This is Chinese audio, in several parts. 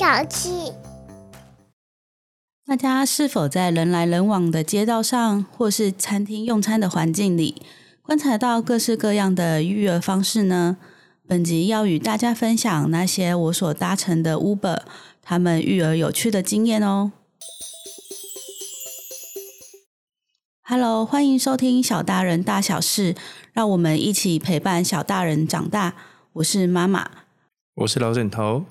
小气。大家是否在人来人往的街道上，或是餐厅用餐的环境里，观察到各式各样的育儿方式呢？本集要与大家分享那些我所搭乘的 Uber，他们育儿有趣的经验哦。Hello，欢迎收听小大人大小事，让我们一起陪伴小大人长大。我是妈妈，我是老枕头。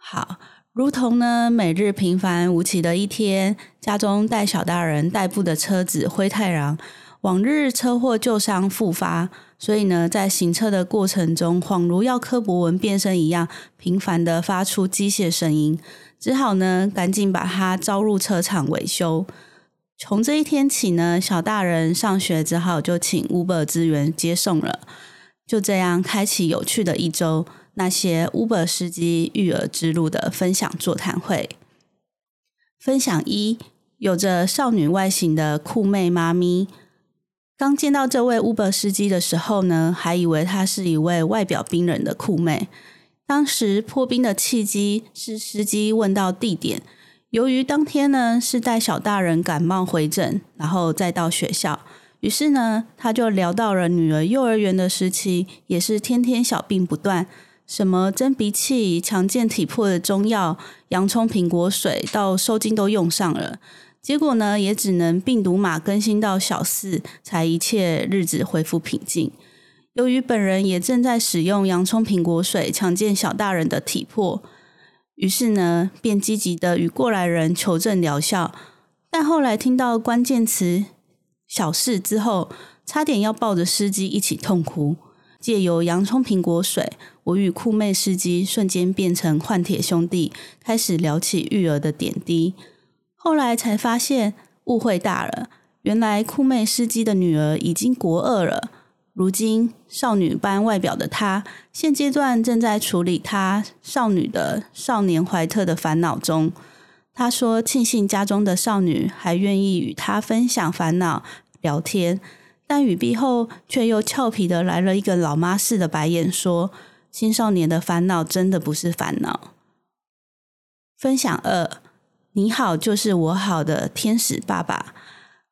好，如同呢每日平凡无奇的一天，家中带小大人代步的车子灰太狼，往日车祸旧伤复发，所以呢在行车的过程中，恍如要柯博文变身一样，频繁的发出机械声音，只好呢赶紧把它招入车厂维修。从这一天起呢，小大人上学只好就请 Uber 支援接送了。就这样开启有趣的一周。那些 Uber 司机育儿之路的分享座谈会。分享一：有着少女外形的酷妹妈咪。刚见到这位 Uber 司机的时候呢，还以为她是一位外表冰冷的酷妹。当时破冰的契机是司机问到地点。由于当天呢是带小大人感冒回诊，然后再到学校，于是呢他就聊到了女儿幼儿园的时期，也是天天小病不断，什么蒸鼻剂、强健体魄的中药、洋葱苹果水，到收惊都用上了，结果呢也只能病毒码更新到小四，才一切日子恢复平静。由于本人也正在使用洋葱苹果水，强健小大人的体魄。于是呢，便积极的与过来人求证疗效，但后来听到关键词“小事”之后，差点要抱着司机一起痛哭。借由洋葱苹果水，我与酷妹司机瞬间变成换铁兄弟，开始聊起育儿的点滴。后来才发现误会大了，原来酷妹司机的女儿已经国二了。如今少女般外表的她，现阶段正在处理她少女的少年怀特的烦恼中。她说：“庆幸家中的少女还愿意与她分享烦恼、聊天。”但语毕后，却又俏皮的来了一个老妈似的白眼，说：“青少年的烦恼真的不是烦恼。”分享二：你好，就是我好的天使爸爸。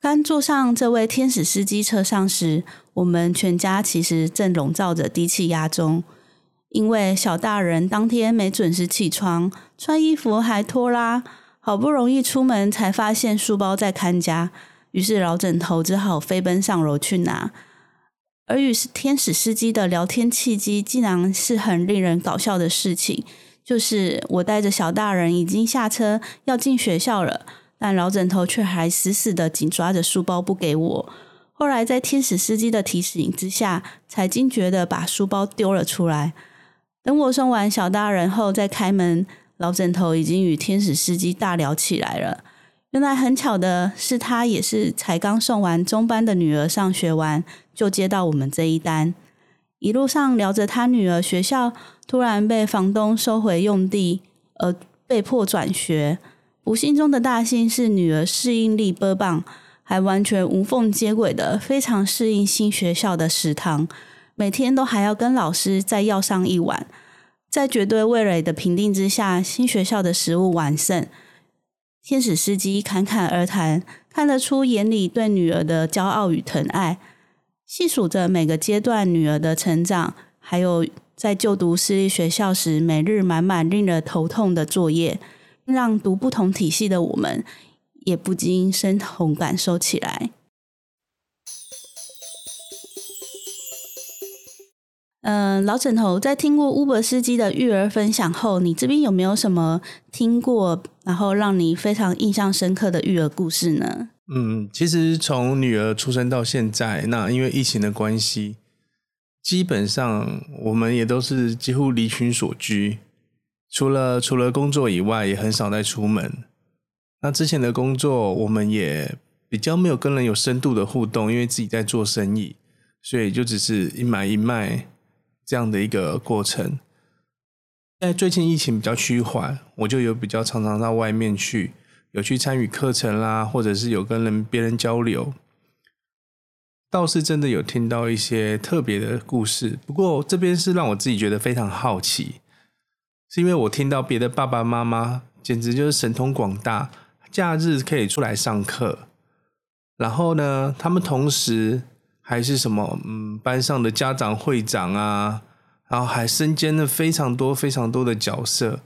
刚坐上这位天使司机车上时，我们全家其实正笼罩着低气压中，因为小大人当天没准时起床，穿衣服还拖拉，好不容易出门才发现书包在看家，于是老枕头只好飞奔上楼去拿。而与天使司机的聊天契机，竟然是很令人搞笑的事情，就是我带着小大人已经下车要进学校了。但老枕头却还死死的紧抓着书包不给我。后来在天使司机的提醒之下，才惊觉的把书包丢了出来。等我送完小大人后再开门，老枕头已经与天使司机大聊起来了。原来很巧的是，他也是才刚送完中班的女儿上学完，就接到我们这一单。一路上聊着他女儿学校突然被房东收回用地，而被迫转学。不幸中的大幸是，女儿适应力倍棒，还完全无缝接轨的非常适应新学校的食堂，每天都还要跟老师再要上一碗。在绝对味蕾的评定之下，新学校的食物完胜。天使司机侃侃而谈，看得出眼里对女儿的骄傲与疼爱，细数着每个阶段女儿的成长，还有在就读私立学校时每日满满令人头痛的作业。让读不同体系的我们也不禁深同感受起来。嗯、老枕头在听过 Uber 司机的育儿分享后，你这边有没有什么听过，然后让你非常印象深刻的育儿故事呢？嗯，其实从女儿出生到现在，那因为疫情的关系，基本上我们也都是几乎离群所居。除了除了工作以外，也很少再出门。那之前的工作，我们也比较没有跟人有深度的互动，因为自己在做生意，所以就只是一买一卖这样的一个过程。在最近疫情比较趋缓，我就有比较常常到外面去，有去参与课程啦，或者是有跟人别人交流，倒是真的有听到一些特别的故事。不过这边是让我自己觉得非常好奇。是因为我听到别的爸爸妈妈简直就是神通广大，假日可以出来上课，然后呢，他们同时还是什么，嗯，班上的家长会长啊，然后还身兼了非常多非常多的角色，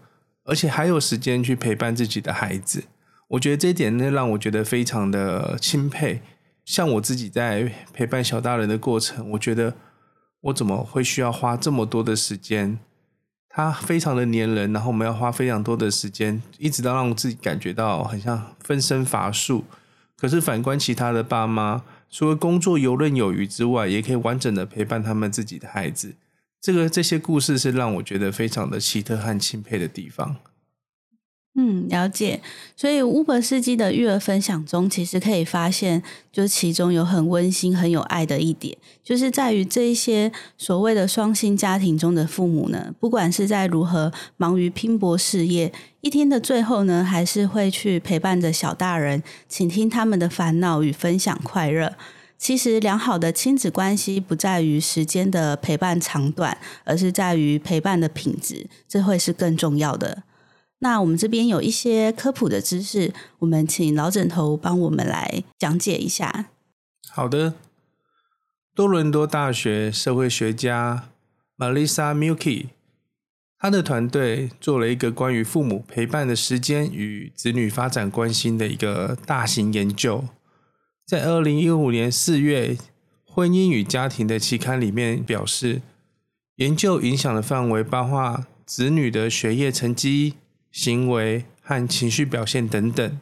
而且还有时间去陪伴自己的孩子。我觉得这一点呢，让我觉得非常的钦佩。像我自己在陪伴小大人的过程，我觉得我怎么会需要花这么多的时间？他非常的黏人，然后我们要花非常多的时间，一直到让自己感觉到很像分身乏术。可是反观其他的爸妈，除了工作游刃有余之外，也可以完整的陪伴他们自己的孩子。这个这些故事是让我觉得非常的奇特和钦佩的地方。嗯，了解。所以 Uber 司机的育儿分享中，其实可以发现，就是其中有很温馨、很有爱的一点，就是在于这一些所谓的双薪家庭中的父母呢，不管是在如何忙于拼搏事业，一天的最后呢，还是会去陪伴着小大人，倾听他们的烦恼与分享快乐。其实，良好的亲子关系不在于时间的陪伴长短，而是在于陪伴的品质，这会是更重要的。那我们这边有一些科普的知识，我们请老枕头帮我们来讲解一下。好的，多伦多大学社会学家 Melissa Mulkey，他的团队做了一个关于父母陪伴的时间与子女发展关系的一个大型研究，在二零一五年四月《婚姻与家庭》的期刊里面表示，研究影响的范围包括子女的学业成绩。行为和情绪表现等等，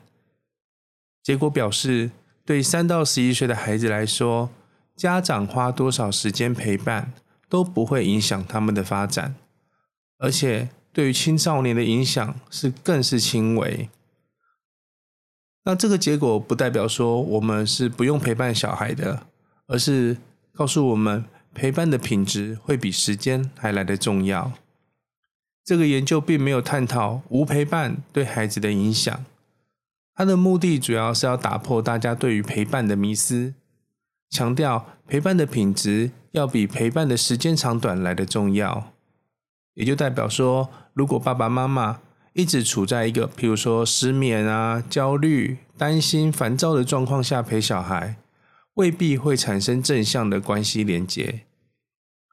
结果表示，对三到十一岁的孩子来说，家长花多少时间陪伴都不会影响他们的发展，而且对于青少年的影响是更是轻微。那这个结果不代表说我们是不用陪伴小孩的，而是告诉我们陪伴的品质会比时间还来得重要。这个研究并没有探讨无陪伴对孩子的影响，它的目的主要是要打破大家对于陪伴的迷思，强调陪伴的品质要比陪伴的时间长短来得重要。也就代表说，如果爸爸妈妈一直处在一个譬如说失眠啊、焦虑、担心、烦躁的状况下陪小孩，未必会产生正向的关系连接。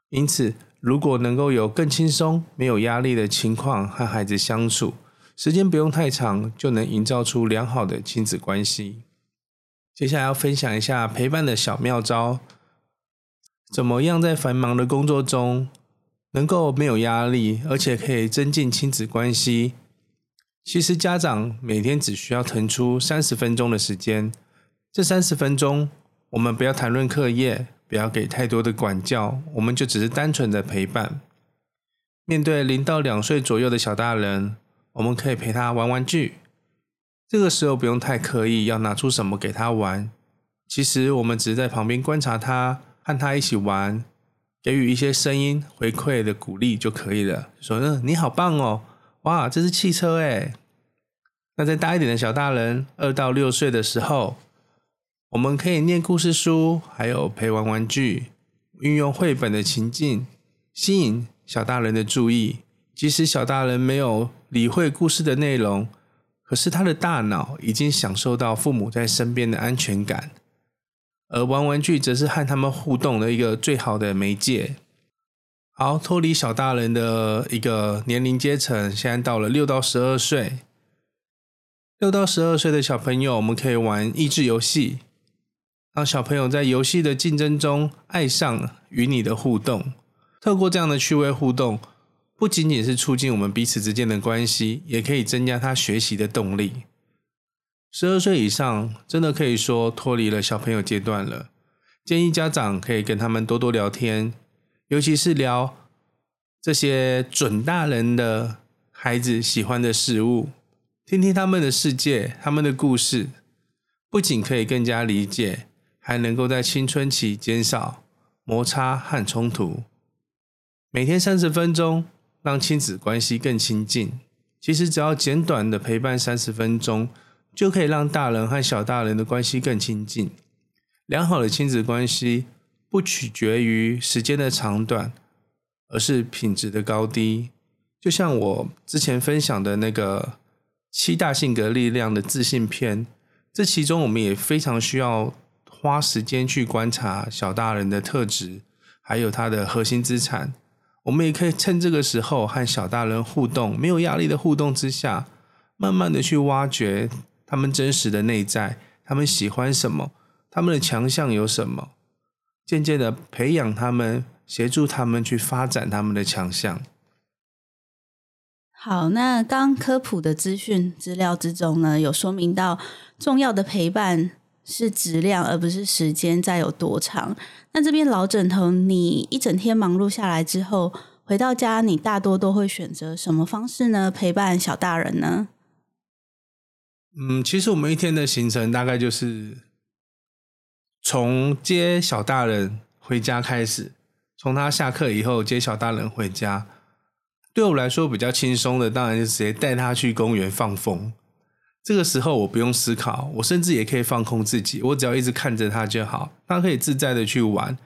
因此，如果能够有更轻松、没有压力的情况和孩子相处，时间不用太长，就能营造出良好的亲子关系。接下来要分享一下陪伴的小妙招，怎么样在繁忙的工作中能够没有压力，而且可以增进亲子关系？其实家长每天只需要腾出三十分钟的时间，这三十分钟我们不要谈论课业。不要给太多的管教，我们就只是单纯的陪伴。面对零到两岁左右的小大人，我们可以陪他玩玩具。这个时候不用太刻意要拿出什么给他玩，其实我们只是在旁边观察他，和他一起玩，给予一些声音回馈的鼓励就可以了。说：“嗯，你好棒哦，哇，这是汽车诶。”那再大一点的小大人，二到六岁的时候。我们可以念故事书，还有陪玩玩具，运用绘本的情境，吸引小大人的注意。即使小大人没有理会故事的内容，可是他的大脑已经享受到父母在身边的安全感。而玩玩具则是和他们互动的一个最好的媒介。好，脱离小大人的一个年龄阶层，现在到了六到十二岁。六到十二岁的小朋友，我们可以玩益智游戏。让小朋友在游戏的竞争中爱上与你的互动，透过这样的趣味互动，不仅仅是促进我们彼此之间的关系，也可以增加他学习的动力。十二岁以上，真的可以说脱离了小朋友阶段了。建议家长可以跟他们多多聊天，尤其是聊这些准大人的孩子喜欢的事物，听听他们的世界、他们的故事，不仅可以更加理解。还能够在青春期减少摩擦和冲突。每天三十分钟，让亲子关系更亲近。其实只要简短的陪伴三十分钟，就可以让大人和小大人的关系更亲近。良好的亲子关系不取决于时间的长短，而是品质的高低。就像我之前分享的那个七大性格力量的自信篇，这其中我们也非常需要花时间去观察小大人的特质，还有他的核心资产。我们也可以趁这个时候和小大人互动，没有压力的互动之下，慢慢的去挖掘他们真实的内在，他们喜欢什么，他们的强项有什么，渐渐的培养他们，协助他们去发展他们的强项。好，那刚科普的资讯资料之中呢，有说明到重要的陪伴是质量，而不是时间在有多长。那这边老枕头，你一整天忙碌下来之后，回到家，你大多都会选择什么方式呢？陪伴小大人呢？嗯，其实我们一天的行程大概就是从接小大人回家开始，从他下课以后接小大人回家。对我来说比较轻松的，当然就直接带他去公园放风。这个时候我不用思考，我甚至也可以放空自己，我只要一直看着他就好，他可以自在的去玩。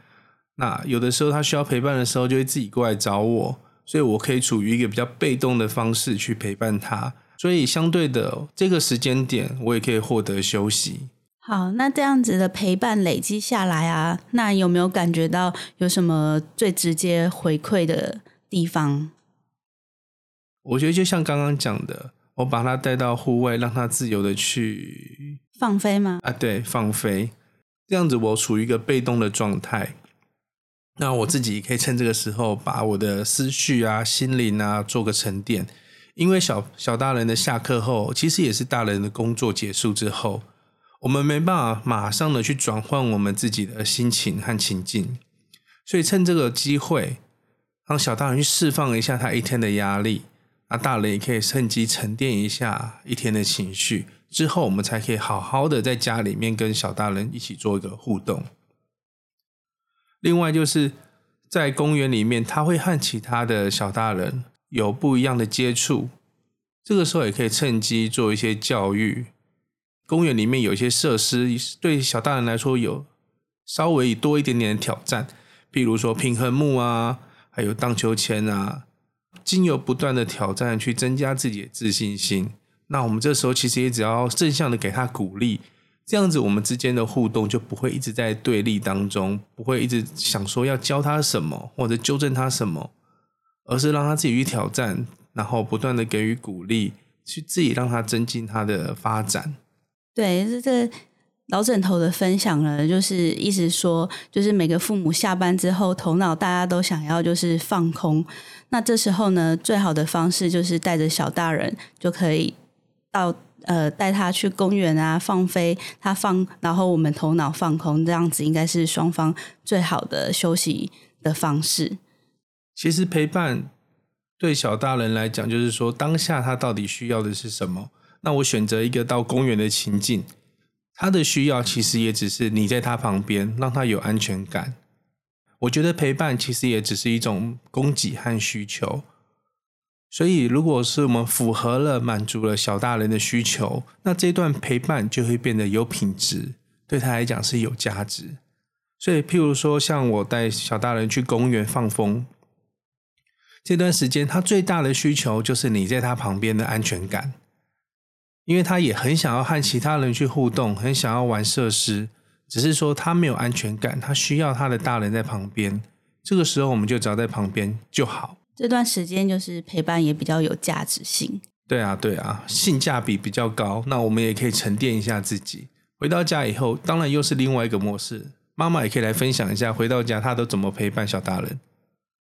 那有的时候他需要陪伴的时候，就会自己过来找我，所以我可以处于一个比较被动的方式去陪伴他。所以相对的，这个时间点我也可以获得休息。好，那这样子的陪伴累积下来啊，那有没有感觉到有什么最直接回馈的地方？我觉得就像刚刚讲的，我把他带到户外，让他自由的去放飞吗？啊，对，放飞。这样子我处于一个被动的状态，那我自己可以趁这个时候把我的思绪啊、心灵啊做个沉淀。因为小小大人的下课后，其实也是大人的工作结束之后，我们没办法马上的去转换我们自己的心情和情境，所以趁这个机会，让小大人去释放一下他一天的压力。那大人也可以趁机沉淀一下一天的情绪，之后我们才可以好好的在家里面跟小大人一起做一个互动。另外就是在公园里面，他会和其他的小大人有不一样的接触，这个时候也可以趁机做一些教育。公园里面有一些设施，对小大人来说有稍微多一点点的挑战，譬如说平衡木啊，还有荡秋千啊。经由不断的挑战去增加自己的自信心，那我们这时候其实也只要正向的给他鼓励，这样子我们之间的互动就不会一直在对立当中，不会一直想说要教他什么或者纠正他什么，而是让他自己去挑战，然后不断的给予鼓励，去自己让他增进他的发展。对，这这。老枕头的分享呢，就是意思说，就是每个父母下班之后，头脑大家都想要就是放空。那这时候呢，最好的方式就是带着小大人，就可以到呃带他去公园啊放飞，他放，然后我们头脑放空，这样子应该是双方最好的休息的方式。其实陪伴对小大人来讲，就是说当下他到底需要的是什么？那我选择一个到公园的情境。他的需要其实也只是你在他旁边，让他有安全感。我觉得陪伴其实也只是一种供给和需求。所以，如果是我们符合了、满足了小大人的需求，那这段陪伴就会变得有品质，对他来讲是有价值。所以，譬如说，像我带小大人去公园放风，这段时间他最大的需求就是你在他旁边的安全感。因为他也很想要和其他人去互动，很想要玩设施，只是说他没有安全感，他需要他的大人在旁边。这个时候，我们就只要在旁边就好。这段时间就是陪伴也比较有价值性。对啊，对啊，性价比比较高。那我们也可以沉淀一下自己。回到家以后，当然又是另外一个模式。妈妈也可以来分享一下，回到家她都怎么陪伴小大人。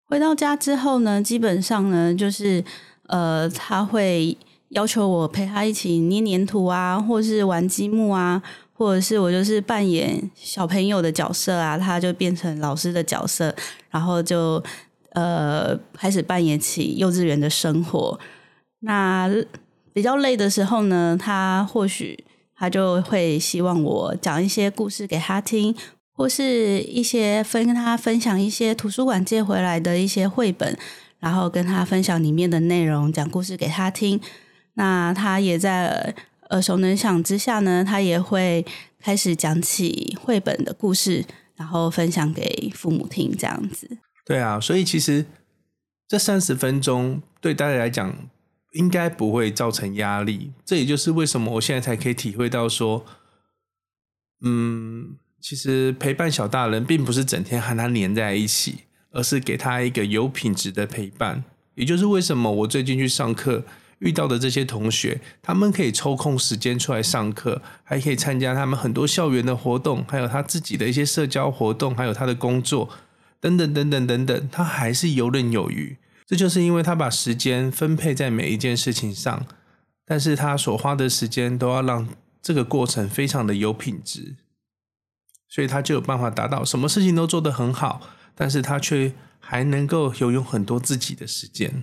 回到家之后呢，基本上呢，就是呃，他会。要求我陪他一起捏黏土啊，或是玩积木啊，或者是我就是扮演小朋友的角色啊，他就变成老师的角色，然后就呃开始扮演起幼稚园的生活。那比较累的时候呢，他或许他就会希望我讲一些故事给他听，或是一些分跟他分享一些图书馆借回来的一些绘本，然后跟他分享里面的内容，讲故事给他听。那他也在耳熟能详之下呢，他也会开始讲起绘本的故事，然后分享给父母听，这样子。对啊，所以其实这三十分钟对大家来讲应该不会造成压力。这也就是为什么我现在才可以体会到说，嗯，其实陪伴小大人并不是整天和他黏在一起，而是给他一个有品质的陪伴。也就是为什么我最近去上课。遇到的这些同学，他们可以抽空时间出来上课，还可以参加他们很多校园的活动，还有他自己的一些社交活动，还有他的工作，等等等等等等，他还是游刃有余。这就是因为他把时间分配在每一件事情上，但是他所花的时间都要让这个过程非常的有品质，所以他就有办法达到什么事情都做得很好，但是他却还能够拥有很多自己的时间。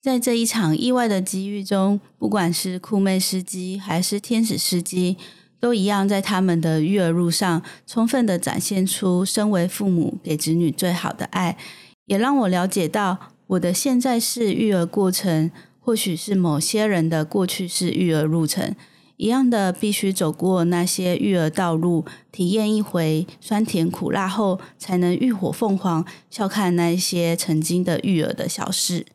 在这一场意外的机遇中，不管是酷妹司机还是天使司机，都一样在他们的育儿路上，充分的展现出身为父母给子女最好的爱，也让我了解到我的现在式育儿过程，或许是某些人的过去式育儿路程，一样的必须走过那些育儿道路，体验一回酸甜苦辣后，才能浴火凤凰，笑看那些曾经的育儿的小事。